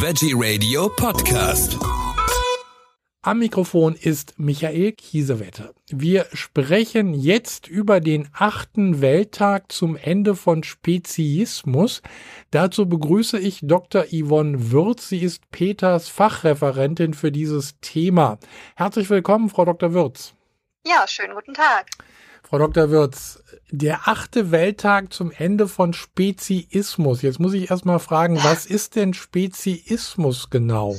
Veggie Radio Podcast. Am Mikrofon ist Michael Kiesewette. Wir sprechen jetzt über den achten Welttag zum Ende von Speziismus. Dazu begrüße ich Dr. Yvonne Würz. Sie ist Peters Fachreferentin für dieses Thema. Herzlich willkommen, Frau Dr. Würz. Ja, schönen guten Tag. Frau Dr. Würz, der achte Welttag zum Ende von Speziismus. Jetzt muss ich erst mal fragen, was ist denn Speziismus genau?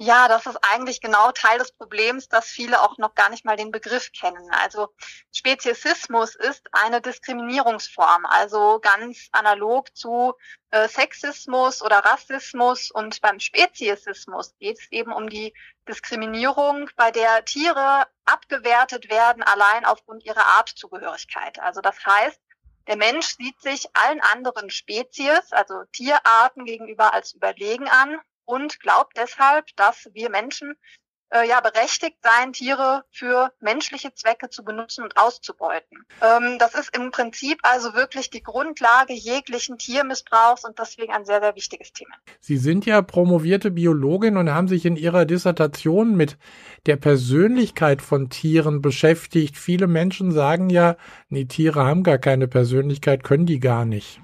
Ja, das ist eigentlich genau Teil des Problems, dass viele auch noch gar nicht mal den Begriff kennen. Also Speziesismus ist eine Diskriminierungsform, also ganz analog zu äh, Sexismus oder Rassismus. Und beim Speziesismus geht es eben um die Diskriminierung, bei der Tiere abgewertet werden, allein aufgrund ihrer Artzugehörigkeit. Also das heißt, der Mensch sieht sich allen anderen Spezies, also Tierarten gegenüber als überlegen an und glaubt deshalb, dass wir Menschen äh, ja berechtigt seien, Tiere für menschliche Zwecke zu benutzen und auszubeuten. Ähm, das ist im Prinzip also wirklich die Grundlage jeglichen Tiermissbrauchs und deswegen ein sehr, sehr wichtiges Thema. Sie sind ja promovierte Biologin und haben sich in Ihrer Dissertation mit der Persönlichkeit von Tieren beschäftigt. Viele Menschen sagen ja, nee, Tiere haben gar keine Persönlichkeit, können die gar nicht.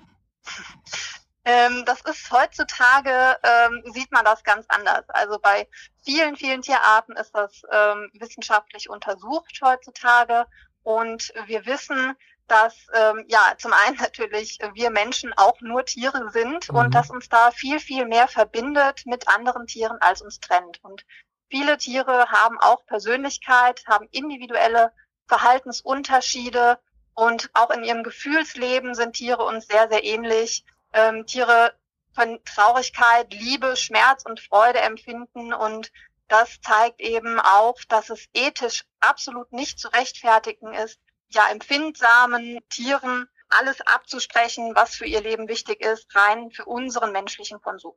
Ähm, das ist heutzutage, ähm, sieht man das ganz anders. Also bei vielen, vielen Tierarten ist das ähm, wissenschaftlich untersucht heutzutage. Und wir wissen, dass ähm, ja zum einen natürlich wir Menschen auch nur Tiere sind mhm. und dass uns da viel, viel mehr verbindet mit anderen Tieren, als uns trennt. Und viele Tiere haben auch Persönlichkeit, haben individuelle Verhaltensunterschiede und auch in ihrem Gefühlsleben sind Tiere uns sehr, sehr ähnlich ähm, Tiere von Traurigkeit, Liebe, Schmerz und Freude empfinden und das zeigt eben auch, dass es ethisch absolut nicht zu rechtfertigen ist, ja empfindsamen Tieren alles abzusprechen, was für ihr Leben wichtig ist, rein für unseren menschlichen Konsum.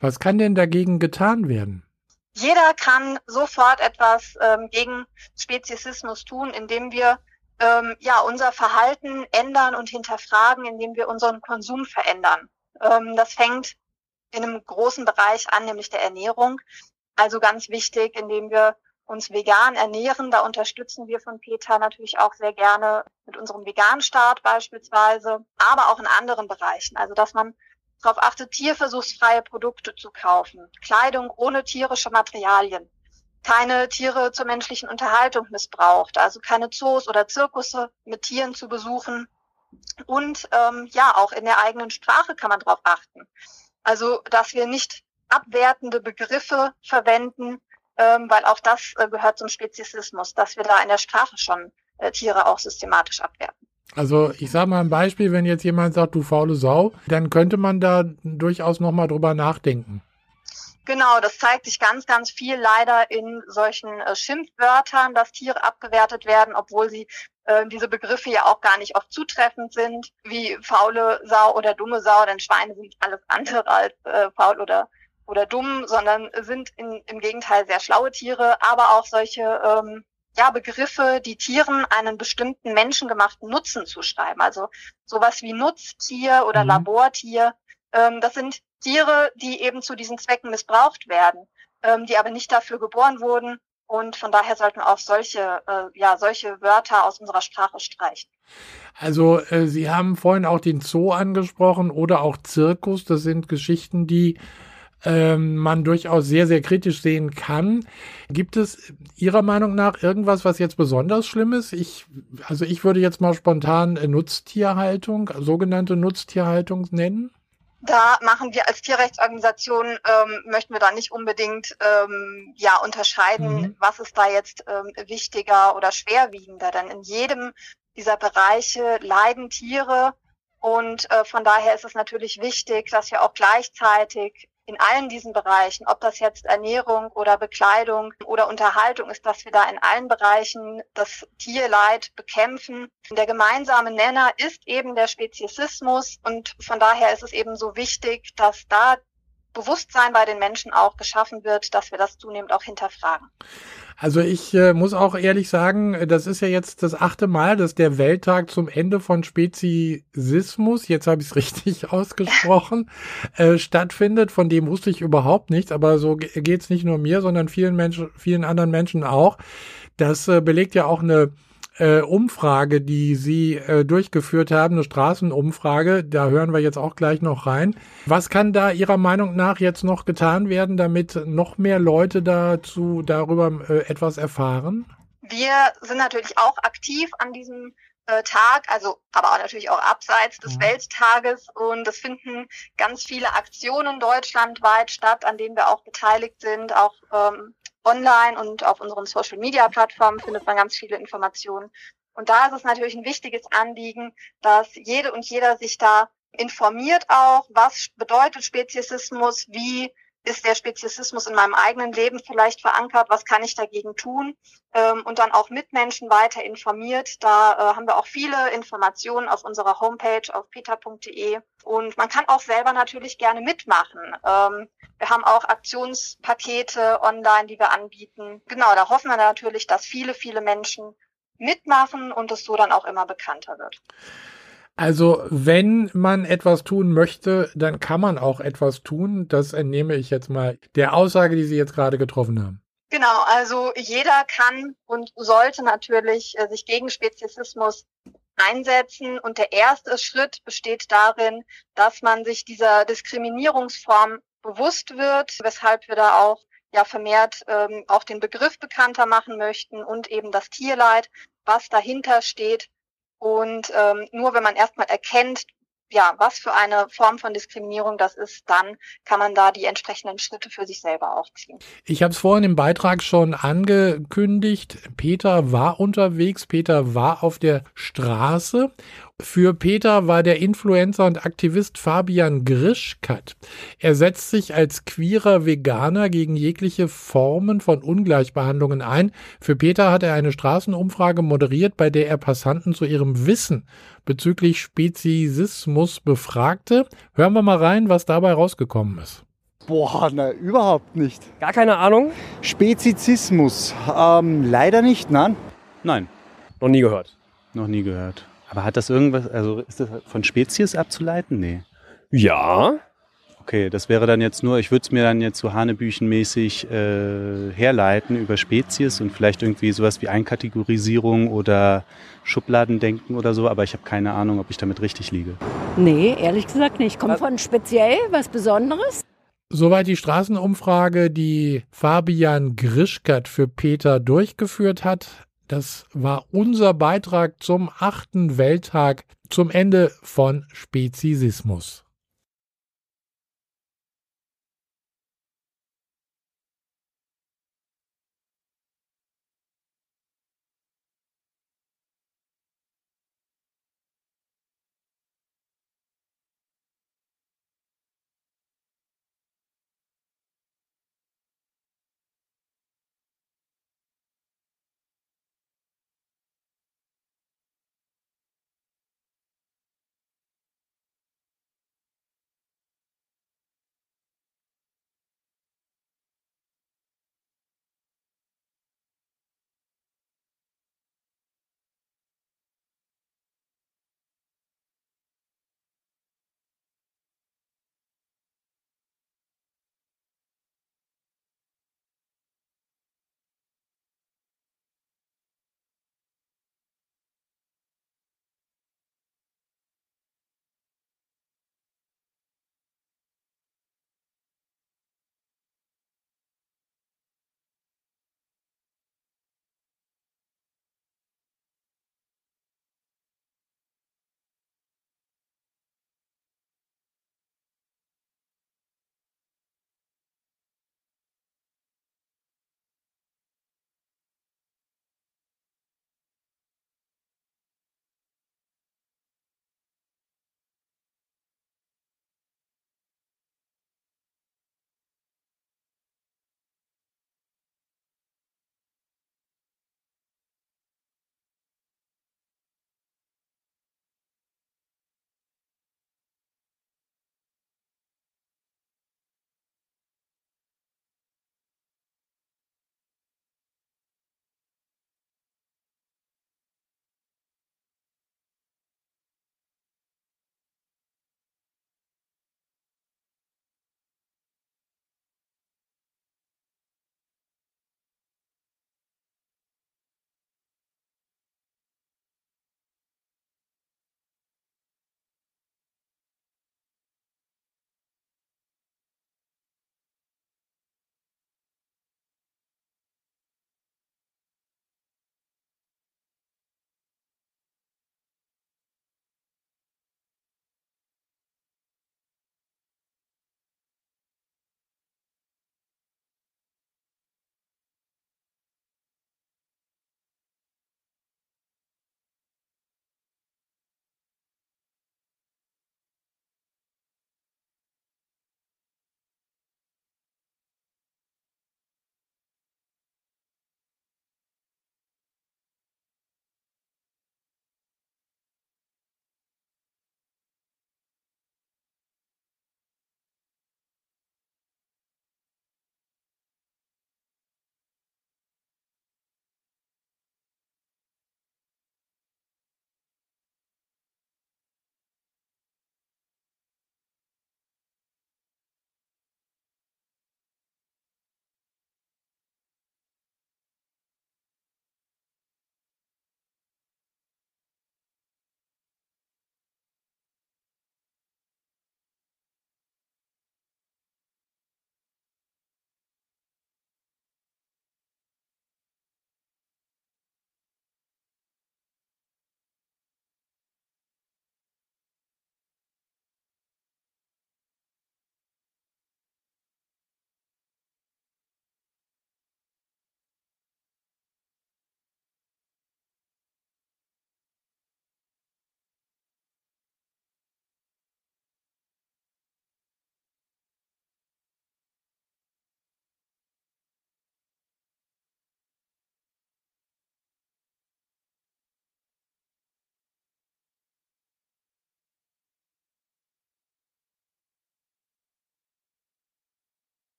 Was kann denn dagegen getan werden? Jeder kann sofort etwas ähm, gegen Speziesismus tun, indem wir ähm, ja, unser Verhalten ändern und hinterfragen, indem wir unseren Konsum verändern. Ähm, das fängt in einem großen Bereich an, nämlich der Ernährung. Also ganz wichtig, indem wir uns vegan ernähren. Da unterstützen wir von PETA natürlich auch sehr gerne mit unserem Vegan-Start beispielsweise, aber auch in anderen Bereichen. Also dass man darauf achtet, tierversuchsfreie Produkte zu kaufen, Kleidung ohne tierische Materialien keine Tiere zur menschlichen Unterhaltung missbraucht, also keine Zoos oder Zirkusse mit Tieren zu besuchen. Und ähm, ja, auch in der eigenen Sprache kann man darauf achten. Also, dass wir nicht abwertende Begriffe verwenden, ähm, weil auch das äh, gehört zum Speziesismus, dass wir da in der Sprache schon äh, Tiere auch systematisch abwerten. Also ich sage mal ein Beispiel, wenn jetzt jemand sagt, du faule Sau, dann könnte man da durchaus nochmal drüber nachdenken. Genau, das zeigt sich ganz, ganz viel leider in solchen äh, Schimpfwörtern, dass Tiere abgewertet werden, obwohl sie äh, diese Begriffe ja auch gar nicht oft zutreffend sind, wie faule Sau oder dumme Sau, denn Schweine sind alles andere als äh, faul oder oder dumm, sondern sind in, im Gegenteil sehr schlaue Tiere, aber auch solche ähm, ja, Begriffe, die Tieren einen bestimmten menschengemachten Nutzen zuschreiben. Also sowas wie Nutztier oder mhm. Labortier. Ähm, das sind Tiere, die eben zu diesen Zwecken missbraucht werden, ähm, die aber nicht dafür geboren wurden. Und von daher sollten auch solche, äh, ja, solche Wörter aus unserer Sprache streichen. Also äh, Sie haben vorhin auch den Zoo angesprochen oder auch Zirkus. Das sind Geschichten, die ähm, man durchaus sehr, sehr kritisch sehen kann. Gibt es Ihrer Meinung nach irgendwas, was jetzt besonders schlimm ist? Ich, also ich würde jetzt mal spontan Nutztierhaltung, sogenannte Nutztierhaltung nennen. Da machen wir als Tierrechtsorganisation, ähm, möchten wir da nicht unbedingt ähm, ja unterscheiden, mhm. was ist da jetzt ähm, wichtiger oder schwerwiegender. Denn in jedem dieser Bereiche leiden Tiere und äh, von daher ist es natürlich wichtig, dass wir auch gleichzeitig in allen diesen Bereichen, ob das jetzt Ernährung oder Bekleidung oder Unterhaltung ist, dass wir da in allen Bereichen das Tierleid bekämpfen. Der gemeinsame Nenner ist eben der Speziesismus und von daher ist es eben so wichtig, dass da Bewusstsein bei den Menschen auch geschaffen wird, dass wir das zunehmend auch hinterfragen. Also ich äh, muss auch ehrlich sagen, das ist ja jetzt das achte Mal, dass der Welttag zum Ende von Speziesismus, jetzt habe ich es richtig ausgesprochen, äh, stattfindet. Von dem wusste ich überhaupt nichts, aber so geht's nicht nur mir, sondern vielen Menschen, vielen anderen Menschen auch. Das äh, belegt ja auch eine äh, Umfrage, die Sie äh, durchgeführt haben, eine Straßenumfrage. Da hören wir jetzt auch gleich noch rein. Was kann da Ihrer Meinung nach jetzt noch getan werden, damit noch mehr Leute dazu darüber äh, etwas erfahren? Wir sind natürlich auch aktiv an diesem Tag, also aber auch natürlich auch abseits des mhm. Welttages und es finden ganz viele Aktionen deutschlandweit statt, an denen wir auch beteiligt sind, auch ähm, online und auf unseren Social Media Plattformen findet man ganz viele Informationen. Und da ist es natürlich ein wichtiges Anliegen, dass jede und jeder sich da informiert auch, was bedeutet Speziesismus, wie ist der Speziesismus in meinem eigenen Leben vielleicht verankert, was kann ich dagegen tun ähm, und dann auch Mitmenschen weiter informiert. Da äh, haben wir auch viele Informationen auf unserer Homepage auf peter.de und man kann auch selber natürlich gerne mitmachen. Ähm, wir haben auch Aktionspakete online, die wir anbieten. Genau, da hoffen wir natürlich, dass viele, viele Menschen mitmachen und es so dann auch immer bekannter wird. Also, wenn man etwas tun möchte, dann kann man auch etwas tun. Das entnehme ich jetzt mal der Aussage, die Sie jetzt gerade getroffen haben. Genau, also jeder kann und sollte natürlich äh, sich gegen Speziesismus einsetzen. Und der erste Schritt besteht darin, dass man sich dieser Diskriminierungsform bewusst wird, weshalb wir da auch ja vermehrt ähm, auch den Begriff bekannter machen möchten und eben das Tierleid, was dahinter steht, und ähm, nur wenn man erstmal erkennt, ja, was für eine Form von Diskriminierung das ist, dann kann man da die entsprechenden Schritte für sich selber auch ziehen. Ich habe es vorhin im Beitrag schon angekündigt. Peter war unterwegs, Peter war auf der Straße für Peter war der Influencer und Aktivist Fabian Grischkat. Er setzt sich als queerer Veganer gegen jegliche Formen von Ungleichbehandlungen ein. Für Peter hat er eine Straßenumfrage moderiert, bei der er Passanten zu ihrem Wissen bezüglich Speziesismus befragte. Hören wir mal rein, was dabei rausgekommen ist. Boah, na, überhaupt nicht. Gar keine Ahnung? Spezizismus, ähm, leider nicht, nein. Nein. Noch nie gehört. Noch nie gehört. Aber hat das irgendwas, also ist das von Spezies abzuleiten? Nee. Ja. Okay, das wäre dann jetzt nur, ich würde es mir dann jetzt so hanebüchenmäßig äh, herleiten über Spezies und vielleicht irgendwie sowas wie Einkategorisierung oder Schubladendenken oder so, aber ich habe keine Ahnung, ob ich damit richtig liege. Nee, ehrlich gesagt nicht. Kommt von speziell was Besonderes? Soweit die Straßenumfrage, die Fabian Grischkat für Peter durchgeführt hat. Das war unser Beitrag zum achten Welttag zum Ende von Spezisismus.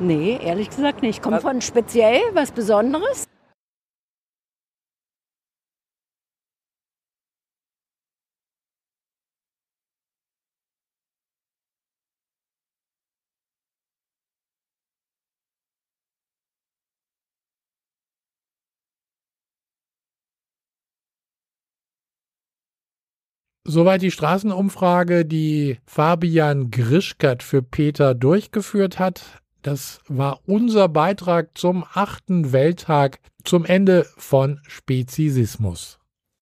Nee, ehrlich gesagt nicht. Kommt von speziell was Besonderes? Soweit die Straßenumfrage, die Fabian Grischkat für Peter durchgeführt hat. Das war unser Beitrag zum achten Welttag zum Ende von Spezisismus.